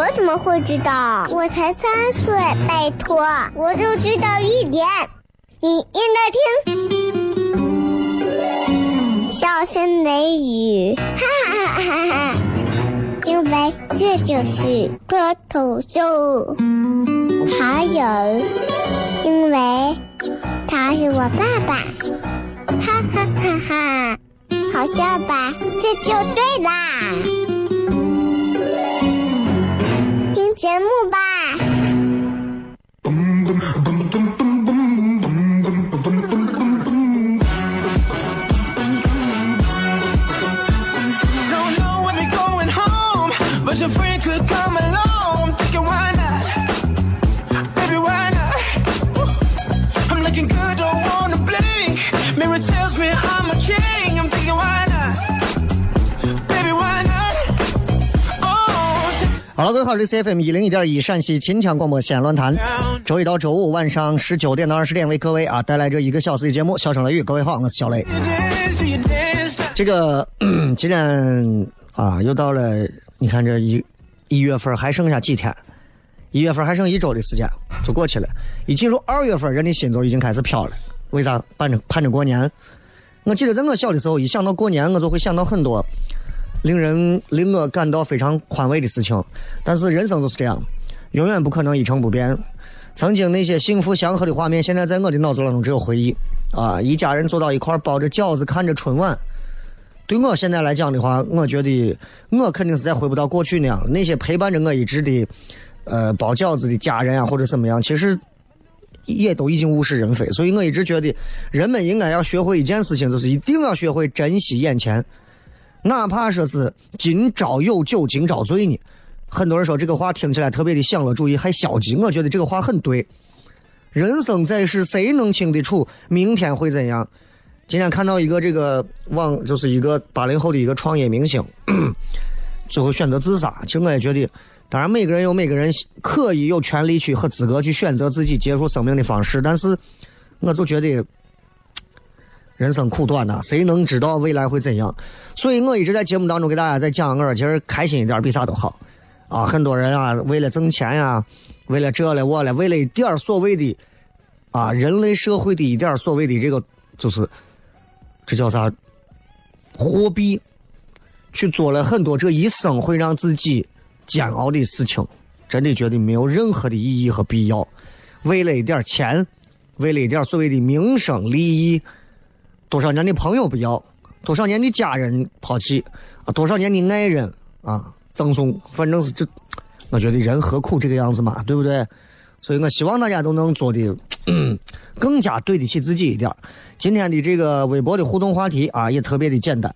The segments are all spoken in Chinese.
我怎么会知道？我才三岁，拜托，我就知道一点。你应该听，笑声雷雨，哈哈哈哈！因为这就是脱头秀。还有，因为他是我爸爸，哈哈哈哈！好笑吧？这就对啦。节目吧。哈喽，各位好，这是 FM 一零一点一陕西秦腔广播西安论坛，周一到周五晚上十九点到二十点为各位啊带来这一个小时的节目，笑声雷雨，各位好，我是小雷。这个今天啊，又到了，你看这一一月份还剩下几天，一月份还剩一周的时间就过去了，一进入二月份，人的心都已经开始飘了。为啥？盼着盼着过年。我记得在我小的时候，一想到过年，我就会想到很多。令人令我感到非常宽慰的事情，但是人生就是这样，永远不可能一成不变。曾经那些幸福祥和的画面，现在在我的脑子当中只有回忆。啊，一家人坐到一块儿包着饺子，看着春晚。对我现在来讲的话，我觉得我肯定是再回不到过去那样。那些陪伴着我一直的，呃，包饺子的家人啊，或者怎么样，其实也都已经物是人非。所以我一直觉得，人们应该要学会一件事情，就是一定要学会珍惜眼前。哪怕说是今朝有酒今朝醉呢，很多人说这个话听起来特别的享乐主义，还消极。我觉得这个话很对。人生在世，谁能清得楚明天会怎样？今天看到一个这个网，就是一个八零后的一个创业明星，最后选择自杀。其实我也觉得，当然每个人有每个人可以有权利去和资格去选择自己结束生命的方式，但是我就觉得。人生苦短呐，谁能知道未来会怎样？所以我一直在节目当中给大家在讲，我说其实开心一点比啥都好啊！很多人啊，为了挣钱呀，为了这了我了，为了一点所谓的啊人类社会的一点所谓的这个，就是这叫啥货币，去做了很多这一生会让自己煎熬的事情，真的觉得没有任何的意义和必要。为了一点钱，为了一点所谓的名声利益。多少年的朋友不要，多少年的家人抛弃，啊，多少年的爱人啊赠送，反正是这，我觉得人何苦这个样子嘛，对不对？所以我希望大家都能做的嗯更加对得起自己一点。今天的这个微博的互动话题啊，也特别的简单，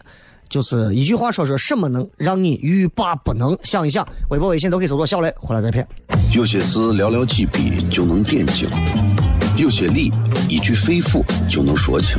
就是一句话说说什么能让你欲罢不能？想一想，微博、微信都可以搜索“小雷”，回来再骗。有些事寥寥几笔就能点睛，有些理一句肺腑就能说清。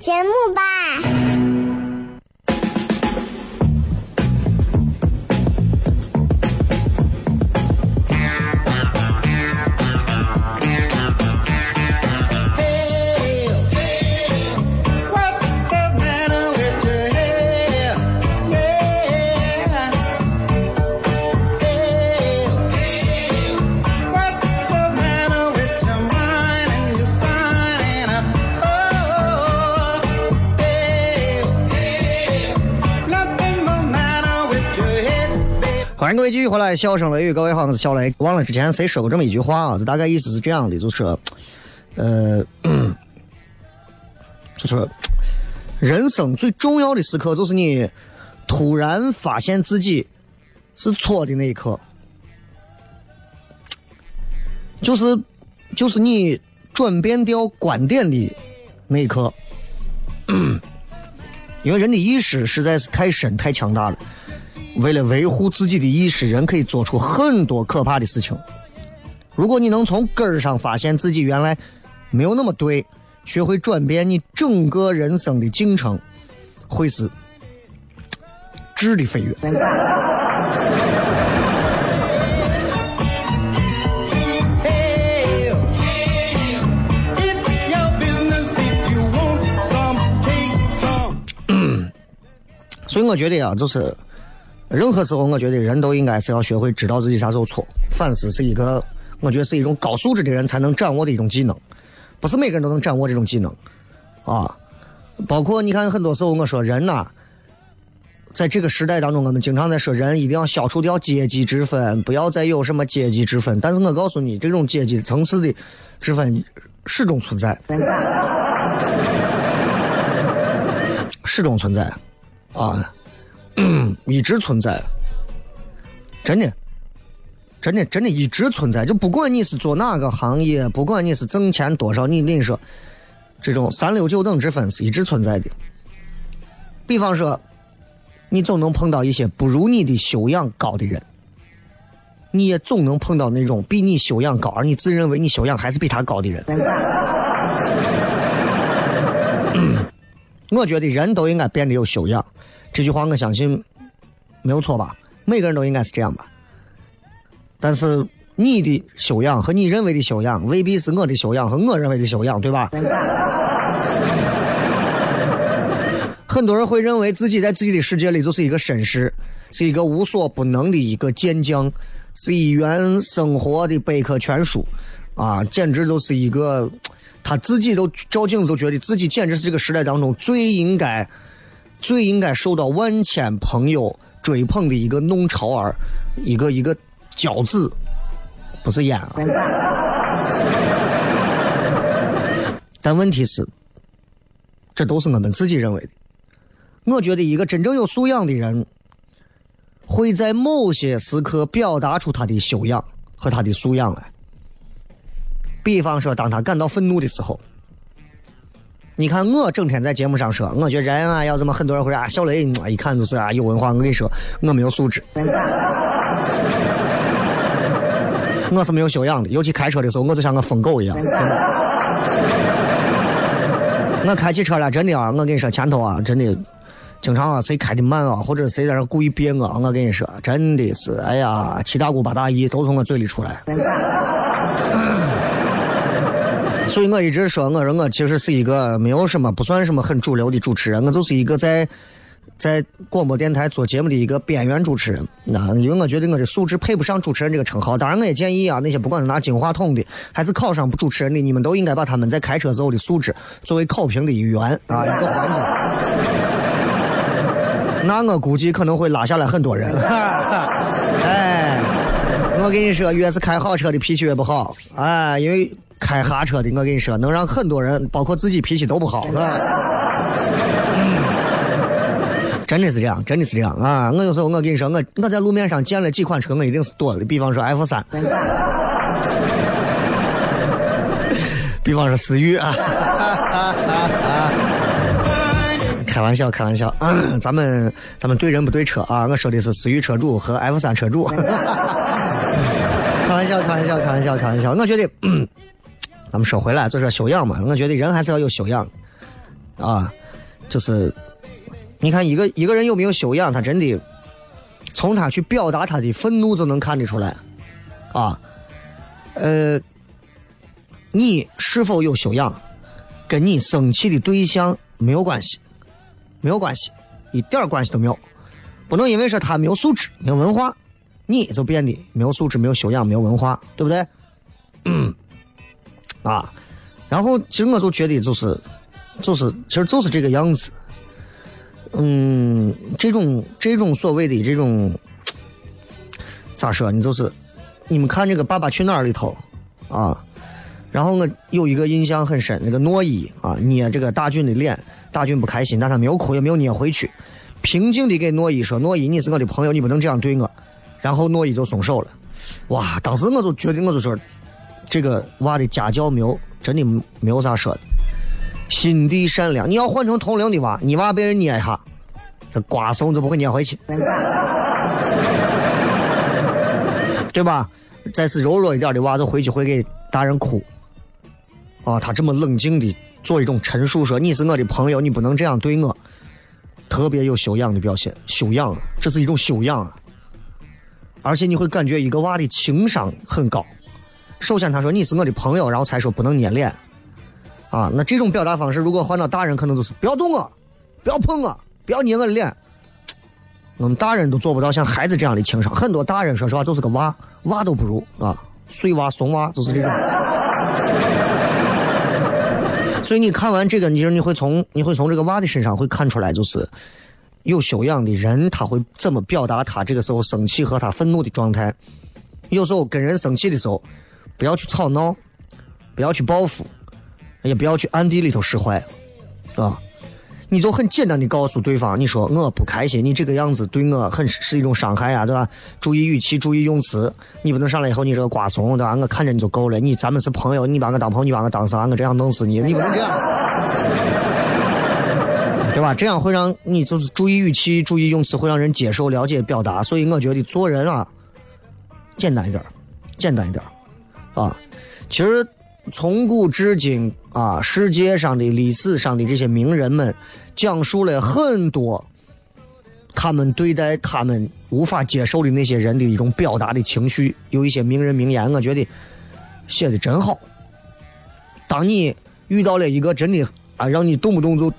节目吧。欢迎各位继续回来，笑声雷雨，各位好，我是小雷。忘了之前谁说过这么一句话啊？这大概意思是这样的，就是，呃，就是人生最重要的时刻，就是你突然发现自己是错的那一刻，就是就是你转变掉观点的那一刻，因为人的意识实在是太深太强大了。为了维护自己的意识，人可以做出很多可怕的事情。如果你能从根儿上发现自己原来没有那么对，学会转变你整个人生的进程，会是质的飞跃。所以我觉得啊，就是。任何时候，我觉得人都应该是要学会知道自己啥时候错，反思是一个，我觉得是一种高素质的人才能掌握的一种技能，不是每个人都能掌握这种技能，啊，包括你看，很多时候我说人呐，在这个时代当中，我们经常在说人一定要消除掉阶级之分，不要再有什么阶级之分。但是我告诉你，这种阶级层次的之分始终存在，始终存在，啊。一直存在，真的，真的，真的一直存在。就不管你是做哪个行业，不管你是挣钱多少，你跟你说，这种三六九等之分是一直存在的。比方说，你总能碰到一些不如你的修养高的人，你也总能碰到那种比你修养高而你自认为你修养还是比他高的人。我觉得人都应该变得有修养。这句话我相信没有错吧？每个人都应该是这样吧。但是你的修养和你认为的修养未必是我的修养和我认为的修养，对吧？很多人会认为自己在自己的世界里就是一个绅士，是一个无所不能的一个健将，是一员生活的百科全书啊，简直就是一个他自己都照镜子都觉得自己简直是这个时代当中最应该。最应该受到万千朋友追捧的一个弄潮儿，一个一个骄子，不是烟啊。但问题是，这都是我们自己认为的。我觉得一个真正有素养的人，会在某些时刻表达出他的修养和他的素养来。比方说，当他感到愤怒的时候。你看我整天在节目上说，我觉得人啊要怎么，很多人会啊，小雷一看就是啊有文化。我跟你说，我没有素质，我是没有修养的。尤其开车的时候，我就像个疯狗一样。我开起车来真的啊，我跟你说前头啊，真的经常啊谁开的慢啊，或者谁在那故意别我，我跟你说真的是，哎呀七大姑八大姨都从我嘴里出来。所以我一直说，我说我其实是一个没有什么不算什么很主流的主持人，我就是一个在在广播电台做节目的一个边缘主持人。那因为我觉得我的素质配不上主持人这个称号。当然，我也建议啊，那些不管是拿金话筒的，还是考上主持人的，你们都应该把他们在开车时候的素质作为考评的一员啊，一个环节。那我估计可能会拉下来很多人。哎，我跟你说，越是开好车的脾气越不好。哎，因为。开哈车的，我跟你说，能让很多人，包括自己脾气都不好，是吧？真的是这样，真的是这样啊！我有时候我跟你说，我我在路面上见了几款车，我一定是躲的，比方说 F 三，比方说思域啊。开玩笑，开玩笑，咱们咱们对人不对车啊！我说的是思域车主和 F 三车主。开玩笑，开玩笑，开玩笑，开玩笑。我觉得，咱们说回来，就说修养嘛。我觉得人还是要有修养啊。就是你看，一个一个人有没有修养，他真的从他去表达他的愤怒就能看得出来啊。呃，你是否有修养，跟你生气的对象没有关系。没有关系，一点关系都没有。不能因为说他没有素质、没有文化，你就变得没有素质、没有修养、没有文化，对不对？嗯，啊，然后其实我就觉得就是，就是，其实就是这个样子。嗯，这种这种所谓的这种咋说？你就是，你们看这个《爸爸去哪儿》里头啊，然后我有一个印象很深，那个诺伊啊捏这个大俊的脸。大俊不开心，但他没有哭，也没有捏回去，平静的给诺伊说：“诺伊，你是我的朋友，你不能这样对我。”然后诺伊就松手了。哇！当时我就觉得，我就说，这个娃的家教没有，真的没有啥说的，心地善良。你要换成同龄的娃，你娃被人捏一下，这瓜怂就不会捏回去，对吧？再是柔弱一点的娃，就回去会给大人哭。啊，他这么冷静的。做一种陈述，说你是我的朋友，你不能这样对我，特别有修养的表现，修养，这是一种修养啊。而且你会感觉一个娃的情商很高。首先他说你是我的朋友，然后才说不能捏脸，啊，那这种表达方式如果换到大人，可能就是不要动我，不要碰我，不要捏我的脸。我们大人都做不到像孩子这样的情商，很多大人说实话就是个娃，娃都不如啊，碎娃怂娃就是这种。所以你看完这个，你说你会从你会从这个娃的身上会看出来，就是有修养的人他会怎么表达他这个时候生气和他愤怒的状态。有时候跟人生气的时候，不要去吵闹，不要去报复，也不要去暗地里头使坏，啊。你就很简单的告诉对方，你说我不开心，你这个样子对我很是一种伤害啊，对吧？注意语气，注意用词，你不能上来以后你这个瓜怂，对吧？我看着你就够了，你咱们是朋友，你把我当朋友，你把我当啥？我这样弄死你，你不能这样，对吧？这样会让你就是注意语气，注意用词，会让人接受、了解、表达。所以我觉得做人啊，简单一点，简单一点，啊，其实。从古至今啊，世界上的历史上的这些名人们，讲述了很多他们对待他们无法接受的那些人的一种表达的情绪。有一些名人名言，我觉得写的真好。当你遇到了一个真的啊，让你动不动就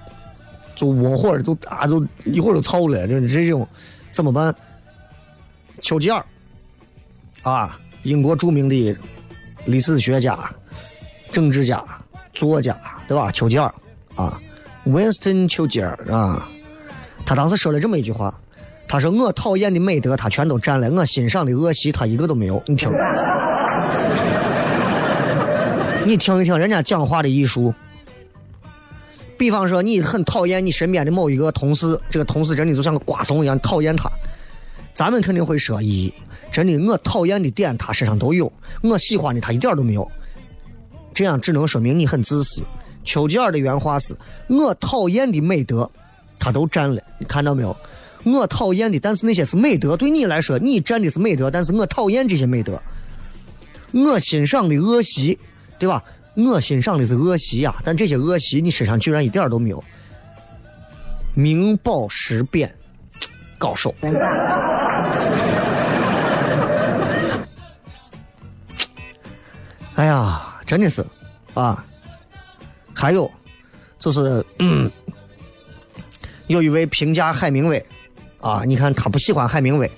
就窝火就啊，就一会儿就操了，这这种怎么办？丘吉尔啊，英国著名的历史学家。政治家、作家，对吧？丘吉尔啊，Winston 丘吉尔啊，他当时说了这么一句话，他说：“我讨厌的美德，他全都占了；我欣赏的恶习，他一个都没有。”你听，你听一听人家讲话的艺术。比方说，你很讨厌你身边的某一个同事，这个同事真的就像个瓜怂一样讨厌他，咱们肯定会说：“咦，真的，我讨厌的点他身上都有，我喜欢的他一点都没有。”这样只能说明你很自私。丘吉尔的原话是：“我讨厌的美德，他都占了。你看到没有？我讨厌的，但是那些是美德，对你来说，你占的是美德，但是我讨厌这些美德。我欣赏的恶习，对吧？我欣赏的是恶习呀，但这些恶习你身上居然一点都没有。名保实贬，高手。哎呀！真的是，啊，还有，就是，嗯，有一位评价海明威，啊，你看他不喜欢海明威，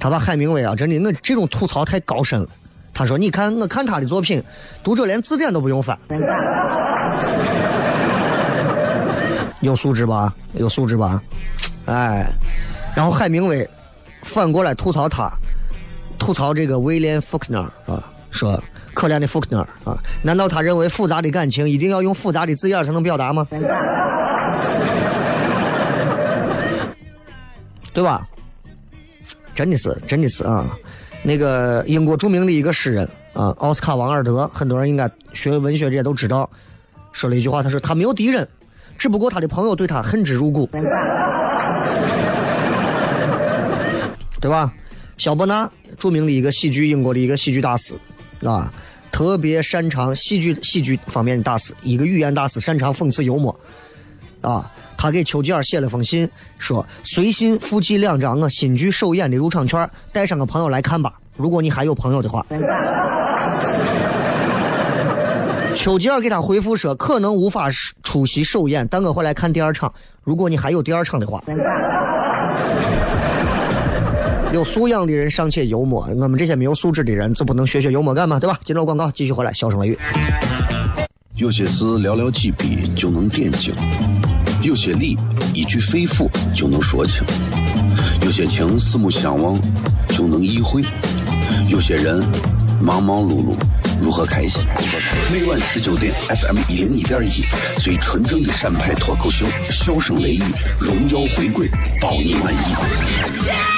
他把海明威啊，真的，我这种吐槽太高深了。他说：“你看，我看他的作品，读者连字典都不用翻，有素质吧？有素质吧？哎，然后海明威反过来吐槽他，吐槽这个威廉·福克纳啊，说。”可怜的福克纳啊！难道他认为复杂的感情一定要用复杂的字眼才能表达吗？对吧？真的是，真的是啊！那个英国著名的一个诗人啊，奥斯卡·王尔德，很多人应该学文学这些都知道，说了一句话，他说他没有敌人，只不过他的朋友对他恨之入骨，对吧？肖伯纳，著名的一个喜剧，英国的一个喜剧大师，啊，特别擅长喜剧喜剧方面的大师，一个语言大师，擅长讽刺幽默，啊，他给丘吉尔写了封信，说随信附寄两张我新剧首演的入场券，带上个朋友来看吧，如果你还有朋友的话。丘吉尔给他回复说，可能无法出席首演，但我会来看第二场，如果你还有第二场的话。有素养的人尚且幽默，我们这些没有素质的人就不能学学幽默感吗？对吧？今朝广告继续回来，笑声雷雨。有些事寥寥几笔就能点睛，有些理一句肺腑就能说清，有些情四目相望就能意会，有些人忙忙碌碌如何开心？每晚十九点，FM 一零一点一，最纯正的陕派脱口秀，笑声雷雨，荣耀回归，保你满意。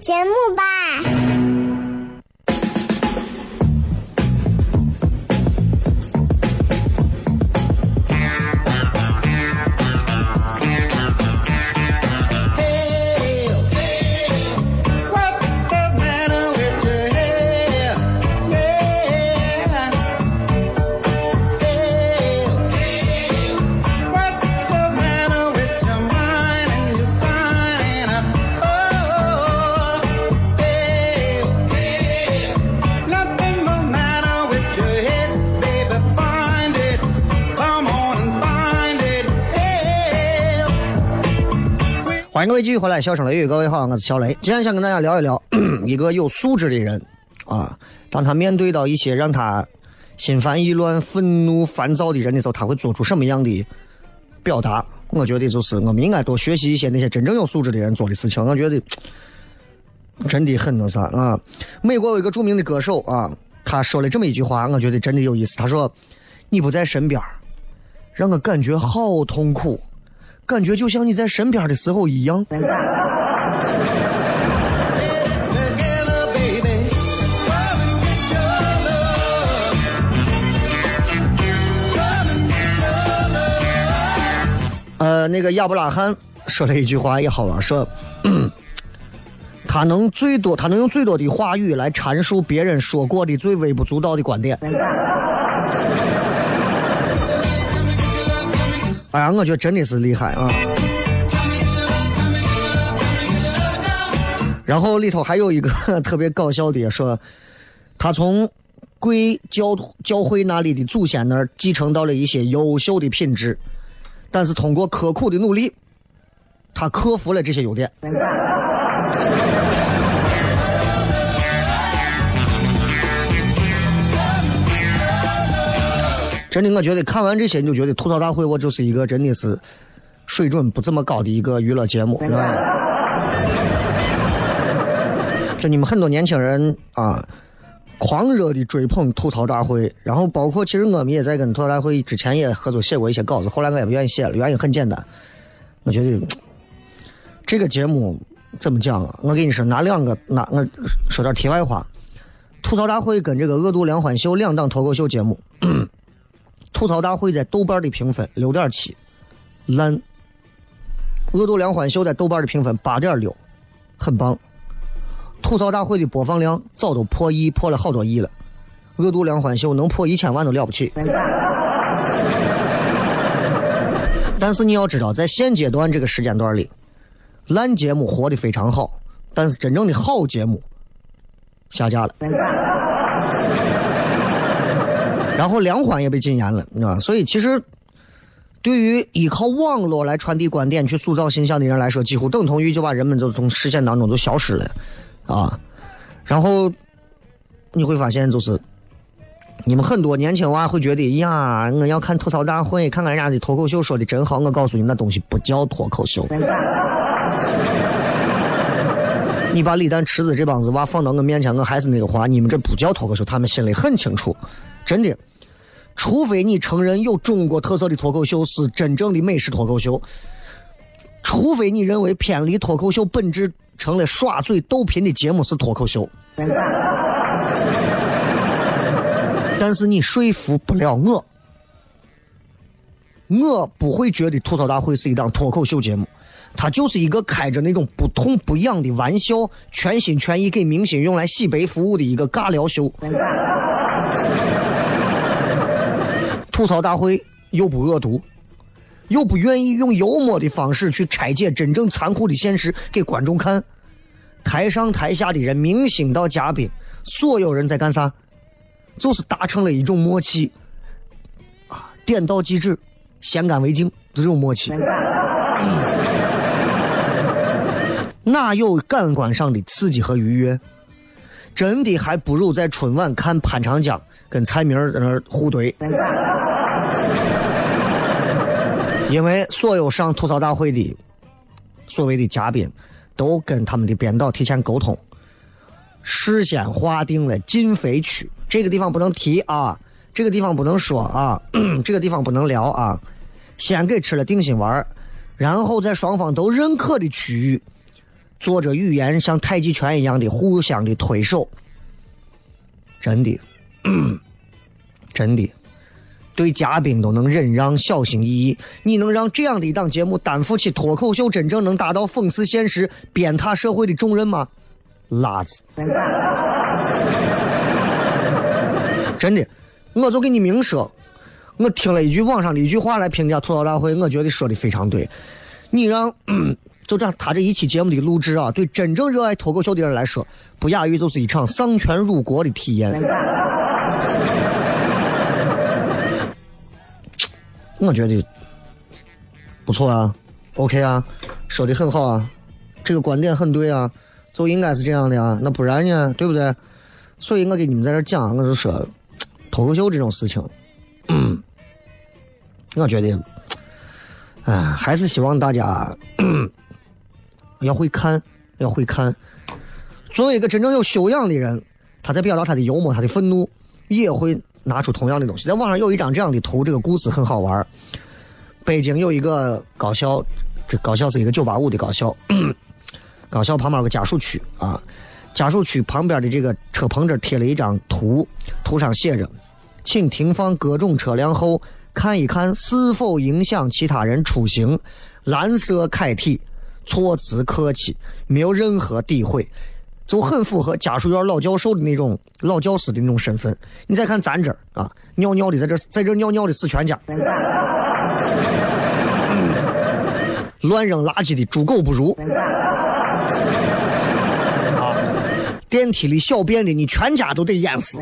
节目吧。欢迎各位继续回来，笑声雷雨，各位好，我是小雷。今天想跟大家聊一聊 一个有素质的人啊，当他面对到一些让他心烦意乱、愤怒烦躁的人的时候，他会做出什么样的表达？我觉得就是我们应该多学习一些那些真正有素质的人做的事情。我觉得真的很那啥啊。美国有一个著名的歌手啊，他说了这么一句话，我觉得真的有意思。他说：“你不在身边，让我感觉好痛苦。”感觉就像你在身边的时候一样。呃，那个亚伯拉罕说了一句话也好玩，说，他能最多，他能用最多的话语来阐述别人说过的最微不足道的观点。哎呀，我觉得真的是厉害啊！然后里头还有一个 特别搞笑的，说他从贵教教会那里的祖先那儿继承到了一些优秀的品质，但是通过刻苦的努力，他克服了这些优点。真的，我觉得看完这些，你就觉得吐槽大会我就是一个真的是水准不怎么高的一个娱乐节目。就你们很多年轻人啊，狂热的追捧吐槽大会，然后包括其实我们也在跟吐槽大会之前也合作写过一些稿子，后来我也不愿意写了，原因很简单，我觉得这个节目怎么讲啊？我跟你说，拿两个拿我说点题外话，吐槽大会跟这个恶毒梁欢秀两档脱口秀节目。吐槽大会在豆瓣的评分六点七，烂。恶毒梁欢秀在豆瓣的评分八点六，很棒。吐槽大会的播放量早都破亿，破了好多亿了。恶毒梁欢秀能破一千万都了不起。但是你要知道，在现阶段这个时间段里，烂节目活得非常好，但是真正的好节目下架了。然后梁欢也被禁言了，你知道吧？所以其实。对于依靠网络来传递观点、去塑造形象的人来说，几乎等同于就把人们就从视线当中就消失了，啊！然后你会发现，就是你们很多年轻娃会觉得呀，我要看吐槽大会，看看人家的脱口秀说的真好。我告诉你，那东西不叫脱口秀。你把李诞、池子这帮子娃放到我面前，我还是那个话，你们这不叫脱口秀，他们心里很清楚，真的。除非你承认有中国特色的脱口秀是真正的美式脱口秀，除非你认为偏离脱口秀本质成了耍嘴逗贫的节目是脱口秀，但是你说服不了我，我不会觉得吐槽大会是一档脱口秀节目，它就是一个开着那种不痛不痒的玩笑，全心全意给明星用来洗白服务的一个尬聊秀。吐槽大会又不恶毒，又不愿意用幽默的方式去拆解真正残酷的现实给观众看。台上台下的人，明星到嘉宾，所有人在干啥？就是达成了一种默契啊，点到即止，先干为敬这种默契。哪有感官上的刺激和愉悦？真的还不如在春晚看潘长江跟蔡明在那互怼。因为所有上吐槽大会的所谓的嘉宾，都跟他们的编导提前沟通，事先划定了禁飞区，这个地方不能提啊，这个地方不能说啊，这个地方不能聊啊，先给吃了定心丸，然后在双方都认可的区域。做着语言像太极拳一样的互相的推手，真的，真的，对嘉宾都能忍让、小心翼翼。你能让这样的一档节目担负起脱口秀真正能达到讽刺现实、鞭挞社会的重任吗？拉子，真的，我就给你明说，我听了一句网上的一句话来评价吐槽大会，我觉得说的非常对。你让。就这样，他这一期节目的录制啊，对真正热爱脱口秀的人来说，不亚于就是一场丧权辱国的体验。我觉得不错啊，OK 啊，说的很好啊，这个观点很对啊，就应该是这样的啊，那不然呢，对不对？所以我给你们在这讲，我就说脱口秀这种事情，嗯我觉得，哎，还是希望大家。要会看，要会看。作为一个真正有修养的人，他在表达他的幽默、他的愤怒，也会拿出同样的东西。在网上有一张这样的图，这个故事很好玩。北京有一个高校，这高校是一个九八五的高校，高校旁边有个家属区啊，家属区旁边的这个车棚这贴了一张图，图上写着：“请停放各种车辆后，看一看是否影响其他人出行。”蓝色楷体。措辞客气，没有任何诋毁，就很符合家属院老教授的那种老教师的那种身份。你再看咱这儿啊，尿尿的在这在这尿尿的死全家，乱扔垃圾的猪狗不如，啊，电梯里小便的你全家都得淹死，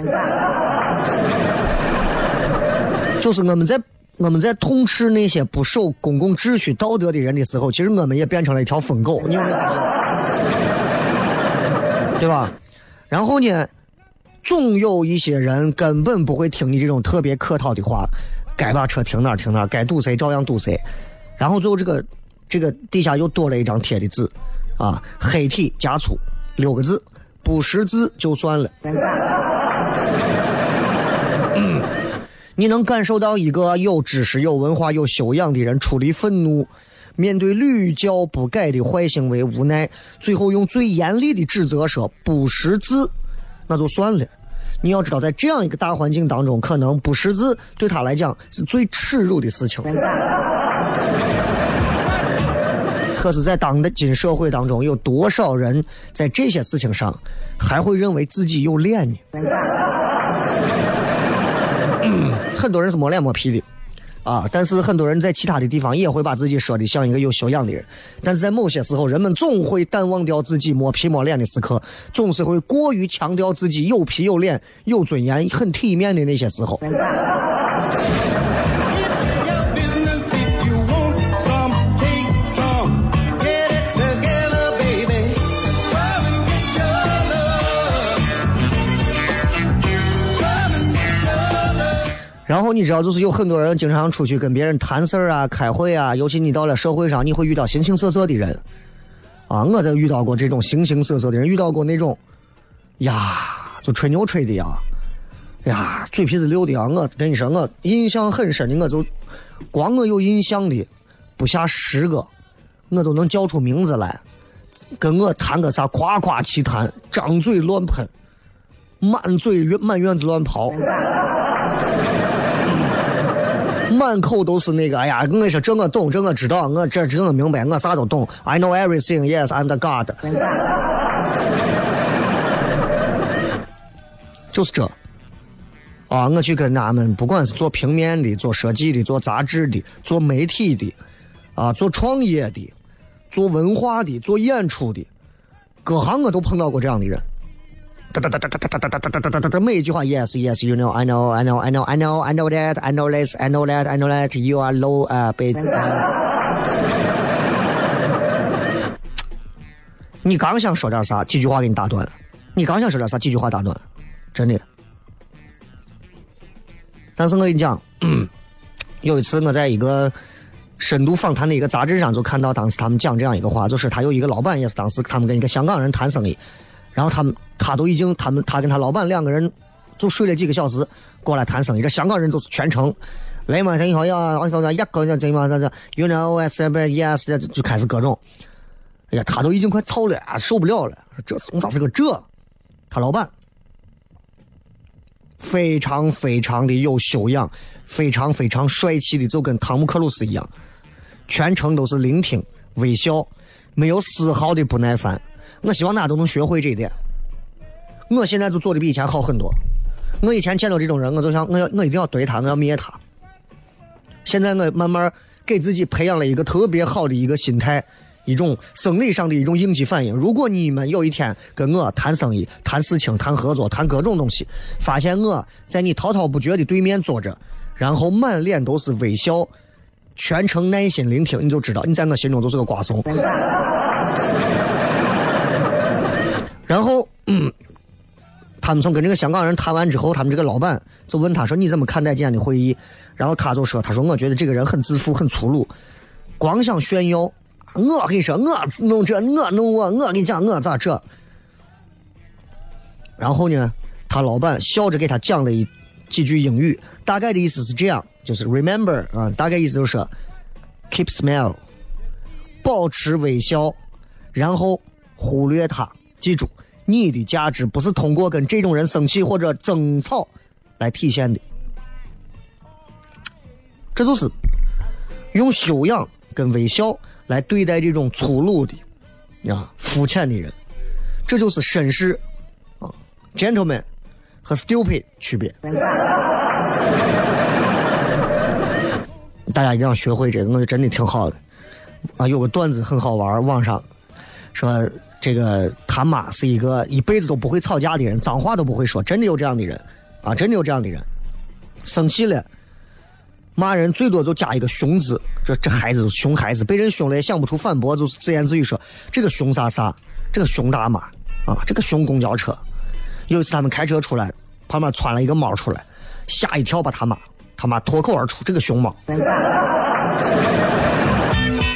就是我们在。我们在痛斥那些不守公共秩序、道德的人的时候，其实我们也变成了一条疯狗，你有没有发现？对吧？然后呢，总有一些人根本不会听你这种特别客套的话，该把车停哪停哪，该堵谁照样堵谁。然后最后这个这个底下又多了一张贴的字，啊，黑体加粗六个字，不识字就算了。你能感受到一个有知识、有文化、有修养的人处理愤怒，面对屡教不改的坏行为无奈，最后用最严厉的指责说不识字，那就算了。你要知道，在这样一个大环境当中，可能不识字对他来讲是最耻辱的事情。可是，在当今社会当中，有多少人在这些事情上还会认为自己有脸呢？很多人是摸脸摸皮的。啊！但是很多人在其他的地方也会把自己说的像一个有修养的人，但是在某些时候，人们总会淡忘掉自己摸皮摸脸的时刻，总是会过于强调自己有皮有脸、有尊严、很体面的那些时候。然后你知道，就是有很多人经常出去跟别人谈事儿啊、开会啊，尤其你到了社会上，你会遇到形形色色的人，啊，我在遇到过这种形形色色的人，遇到过那种，呀，就吹牛吹的呀，呀，嘴皮子溜的啊，我跟你说，我印象很深的，我就光我有印象的，不下十个，我都能叫出名字来，跟我谈个啥夸夸其谈，张嘴乱喷，满嘴满院子乱跑。满口都是那个，哎呀，我说，这我懂，这我知道，我这这我明白，我啥都懂。I know everything. Yes, I'm the God. 就是这。啊，我去跟他们，不管是做平面的、做设计的、做杂志的、做媒体的，啊，做创业的、做文化的、做演出的，各行我都碰到过这样的人。哒哒哒哒哒哒哒哒哒哒哒哒哒每一句话，yes yes you know I know I know I know I know I know that I know this I know that I know that you are low 啊，被。你刚想说点啥，几句话给你打断。你刚想说点啥，几句话打断，真的。但是我跟你讲，有一次我在一个深度访谈的一个杂志上，就看到当时他们讲这样一个话，就是他有一个老板，也是当时他们跟一个香港人谈生意。然后他们，他都已经，他们他跟他老板两个人就睡了几个小时，过来谈生意。这香港人就是全程来嘛，他以后要，我说一个人这嘛，这这，you know I said yes，就开始各种。哎呀，他都已经快操了，受不了了。这怂咋是个这？他老板非常非常的有修养，非常非常帅气的，就跟汤姆克鲁斯一样，全程都是聆听、微笑，没有丝毫的不耐烦。我希望大家都能学会这一点。我现在就做的比以前好很多。我以前见到这种人，我就想，我要我一定要怼他，我要灭他。现在我慢慢给自己培养了一个特别好的一个心态，一种生理上的一种应激反应。如果你们有一天跟我谈生意、谈事情、谈合作、谈各种东西，发现我在你滔滔不绝的对面坐着，然后满脸都是微笑，全程耐心聆听，你就知道你在我心中就是个瓜怂。然后，嗯，他们从跟这个香港人谈完之后，他们这个老板就问他说：“你怎么看待今天的会议？”然后他就说：“他说我觉得这个人很自负，很粗鲁，光想炫耀。我跟你说，我弄这，我弄我，我跟你讲，我咋这？”然后呢，他老板笑着给他讲了一几句英语，大概的意思是这样，就是 “remember” 啊，大概意思就是 “keep smile”，保持微笑，然后忽略他。记住，你的价值不是通过跟这种人生气或者争吵来体现的，这就是用修养跟微笑来对待这种粗鲁的、啊肤浅的人，这就是绅士啊，gentleman 和 stupid 区别。大家一定要学会这个，我觉得真的挺好的啊。有个段子很好玩，网上说。这个他妈是一个一辈子都不会吵架的人，脏话都不会说，真的有这样的人啊！真的有这样的人，生气了骂人最多就加一个熊字，这这孩子熊孩子，被人凶了也想不出反驳，就是自言自语说这个熊啥啥，这个熊大妈啊，这个熊公交车。有一次他们开车出来，旁边窜了一个猫出来，吓一跳，把他妈他妈脱口而出这个熊猫。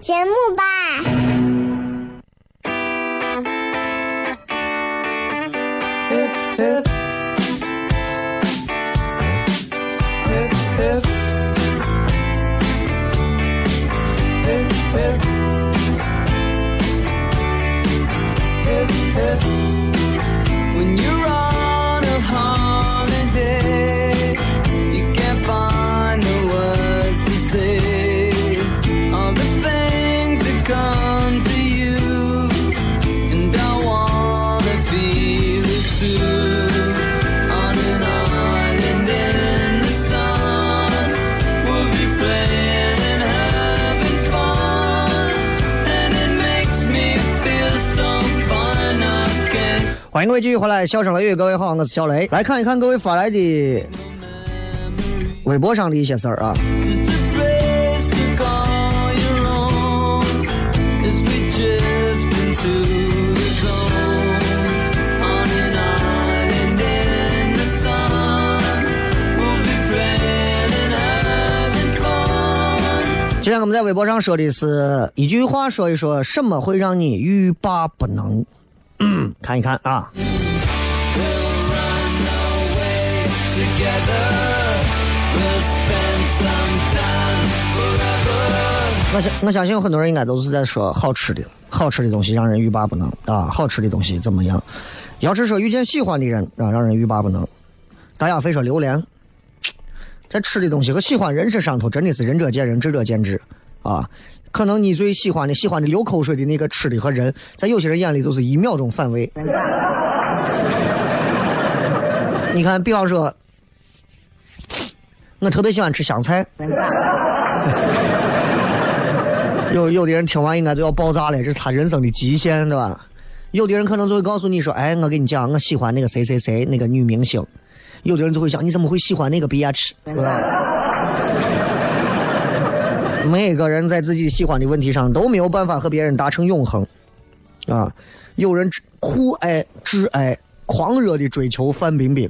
节目吧。各位继续回来，笑声雷雨，各位好，我是小雷。来看一看各位发来的微博上的一些事儿啊。今天我们在微博上说的是一句话，说一说什么会让你欲罢不能。看一看啊！我相我相信有很多人应该都是在说好吃的，好吃的东西让人欲罢不能啊！好吃的东西怎么样？要是说遇见喜欢的人啊，让人欲罢不能。大家非说榴莲，在吃的东西和喜欢人身上头，真的是仁者见仁，智者见智啊。可能你最喜欢的、喜欢的流口水的那个吃的和人，在有些人眼里就是一秒钟反胃。你看，比方说，我特别喜欢吃香菜。有有的人听完应该就要爆炸了，这是他人生的极限，对吧？有的人可能就会告诉你说：“哎，我跟你讲，我喜欢那个谁谁谁那个女明星。”有的人就会想：“你怎么会喜欢那个 B H？” 对吧？每个人在自己喜欢的问题上都没有办法和别人达成永恒，啊！有人酷爱、挚爱、狂热的追求范冰冰，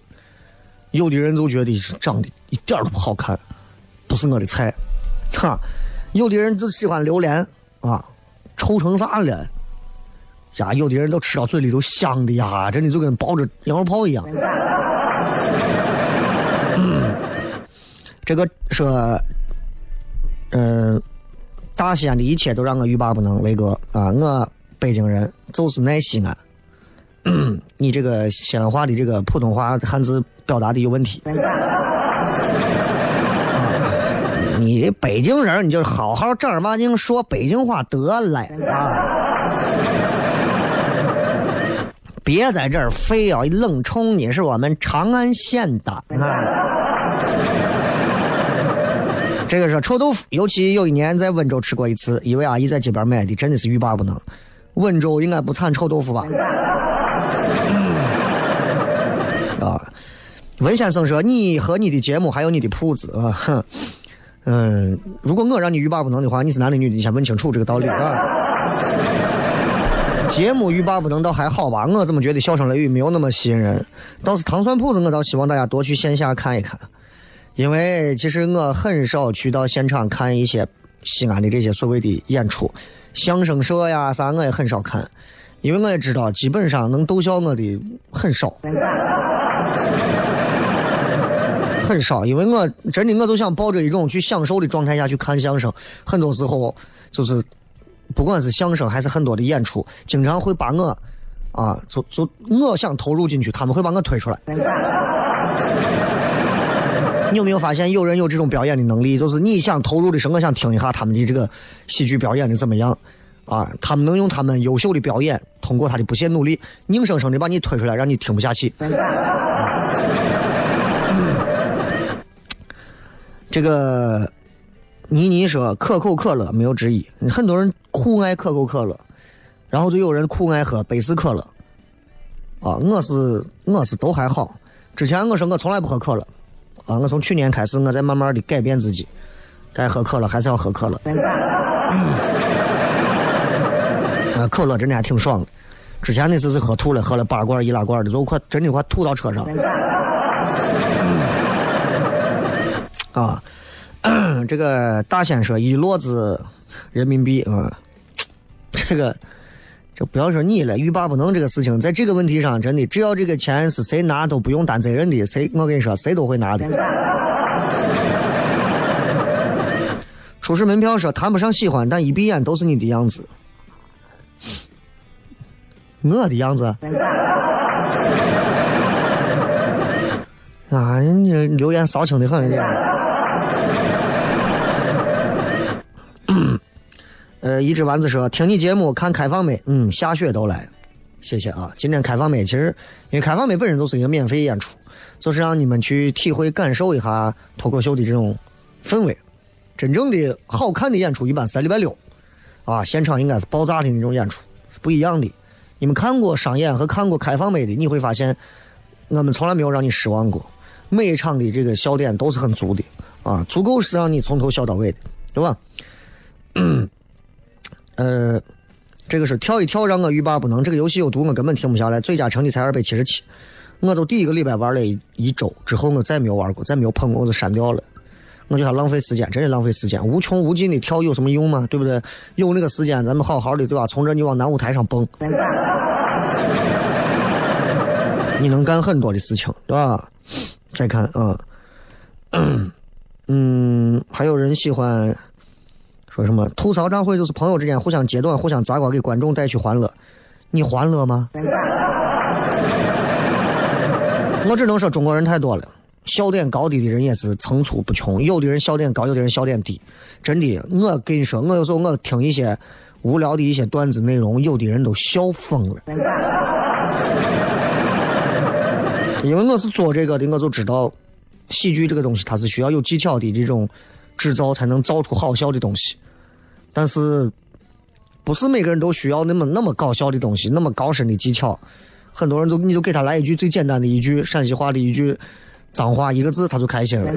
有的人就觉得长得一点都不好看，不是我的菜，哈！有的人就喜欢榴莲，啊，臭成啥了？呀，有的人都吃到嘴里都香的呀，真的就跟抱着羊肉泡一样。嗯，这个说。嗯，大西安的一切都让我欲罢不能，雷哥啊！我北京人，就是爱西安。你这个西安话的这个普通话汉字表达的有问题。你北京人，你就好好正儿八经说北京话得了啊！别在这儿非要冷冲你是我们长安县的啊！这个是臭豆腐，尤其有一年在温州吃过一次，一位阿姨在街边买的，真的是欲罢不能。温州应该不产臭豆腐吧？啊，文先生说：“你和你的节目还有你的铺子啊，哼，嗯，如果我让你欲罢不能的话，你是男的女的？你先问清楚这个道理啊。节目欲罢不能倒还好吧，我怎么觉得笑声雷雨没有那么吸引人？倒是糖蒜铺子，我倒希望大家多去线下看一看。因为其实我很少去到现场看一些西安的这些所谓的演出，相声社呀啥我也很少看，因为我也知道，基本上能逗笑我的很少，很少。因为我真的，我就想抱着一种去享受的状态下去看相声。很多时候，就是不管是相声还是很多的演出，经常会把我啊，就就我想投入进去，他们会把我推出来。你有没有发现，有人有这种表演的能力？就是你想投入的时候，我想听一下他们的这个戏剧表演的怎么样。啊，他们能用他们优秀的表演，通过他的不懈努力，硬生生的把你推出来，让你听不下去。这个倪妮说可口可乐没有之一，很多人酷爱可口可乐，然后就有人酷爱喝百事可乐。啊，我是我是都还好。之前我说我从来不喝可乐，啊，我从去年开始我在慢慢的改变自己，该喝可乐还是要喝可乐。可乐真的还挺爽的，之前那次是喝吐了，喝了八罐易拉罐的，都快真的快吐到车上。啊，这个大仙说一摞子人民币啊，这个这不要说你了，欲罢不能这个事情，在这个问题上真的，只要这个钱是谁拿都不用担责任的，谁我跟你说谁都会拿的。出示门票说谈不上喜欢，但一闭眼都是你的样子。我的样子啊！你留言骚情的很，呃，一只丸子说听你节目看开放妹，嗯，下雪都来，谢谢啊！今天开放妹其实因为开放妹本身就是一个免费演出，就是让你们去体会感受一下脱口秀的这种氛围。真正的好看的演出一般是在礼拜六啊，现场应该是爆炸的那种演出，是不一样的。你们看过商演和看过开放美的，你会发现，我们从来没有让你失望过。每一场的这个笑点都是很足的啊，足够是让你从头笑到尾的，对吧？呃，这个是跳一跳让我欲罢不能。这个游戏有毒，我根本停不下来。最佳成绩才二百七十七，我就第一个礼拜玩了一周之后，我再没有玩过，再没有碰过，我就删掉了。我觉得浪费时间，真是浪费时间，无穷无尽的跳有什么用吗？对不对？有那个时间，咱们好好的，对吧？从这你往南舞台上蹦，你能干很多的事情，对吧？再看啊，嗯，还有人喜欢说什么吐槽大会，就是朋友之间互相揭短、互相砸瓜，给观众带去欢乐。你欢乐吗？我只能说中国人太多了。笑点高低的人也是层出不穷，有的人笑点高，有的人笑点低。真的，我跟你说，我有时候我听一些无聊的一些段子内容，有的人都笑疯了。因为我是做这个的，我就知道喜剧这个东西它是需要有技巧的这种制造，才能造出好笑的东西。但是不是每个人都需要那么那么搞笑的东西，那么高深的技巧。很多人都你就给他来一句最简单的一句陕西话的一句。脏话一个字他就开心了，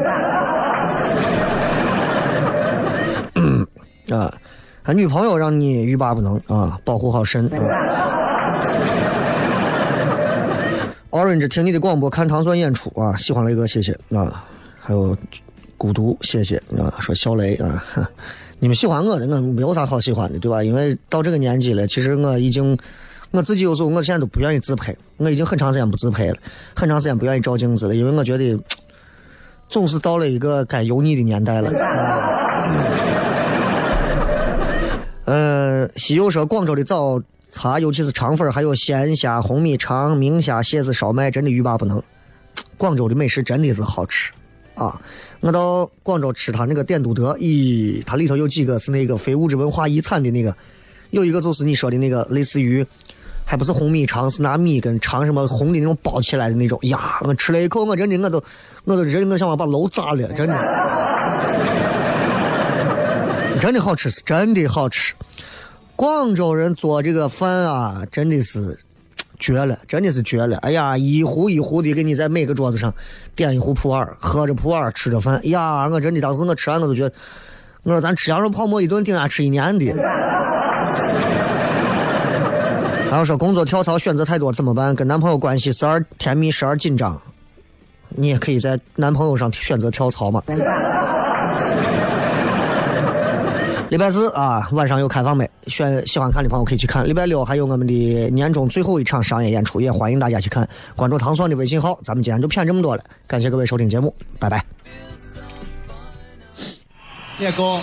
啊，他女朋友让你欲罢不能啊，保护好身。Orange 听你的广播看糖蒜演出啊，喜欢雷哥谢谢啊，还有孤独谢谢啊，说小雷啊，你们喜欢我的我没有啥好喜欢的对吧？因为到这个年纪了，其实我已经。我自己有时候，我现在都不愿意自拍。我已经很长时间不自拍了，很长时间不愿意照镜子了，因为我觉得总是到了一个该油腻的年代了。呃，西游说广州的早茶，尤其是肠粉，还有鲜虾、红米肠、明虾、蟹子烧麦，真的欲罢不能。广州的美食真的是好吃啊！我到广州吃他那个点都德，咦，它里头有几个是那个非物质文化遗产的那个，有一个就是你说的那个类似于。还不是红米肠，是拿米跟肠什么红的那种包起来的那种呀！我吃了一口，我真的我都，我都真的我想把楼砸了，真的，真的好吃，是真的好吃。广州人做这个饭啊，真的是绝了，真的是绝了！哎呀，一壶一壶的给你在每个桌子上点一壶普洱，喝着普洱吃着饭，呀，我真的当时我吃完我都觉得，我说咱吃羊肉泡馍一顿顶下吃一年的。然后说工作跳槽选择太多怎么办？跟男朋友关系时而甜蜜时而紧张，你也可以在男朋友上选择跳槽嘛。礼拜四啊，晚上有开放没？选喜欢看的朋友可以去看。礼拜六还有我们的年终最后一场商业演出，也欢迎大家去看。关注糖蒜的微信号，咱们今天就骗这么多了。感谢各位收听节目，拜拜。聂哥。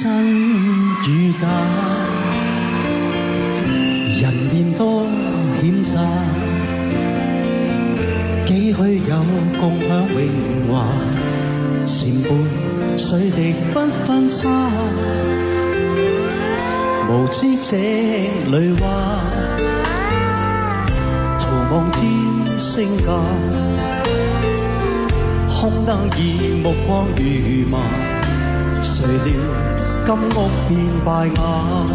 真与假，人面多险诈，几许有共享荣华，前辈水滴不分差，无知这里话，徒望天星价，空灯以目光如麻。谁料金屋变败瓦，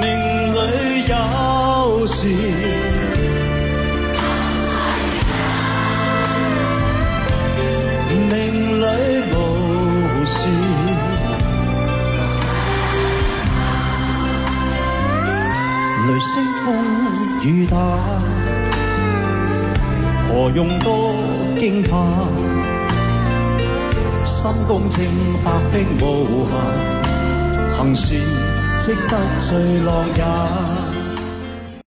命里有时，命里无时，雷声风雨打，何用多惊怕？心公正，白冰无瑕，行船值得最乐也。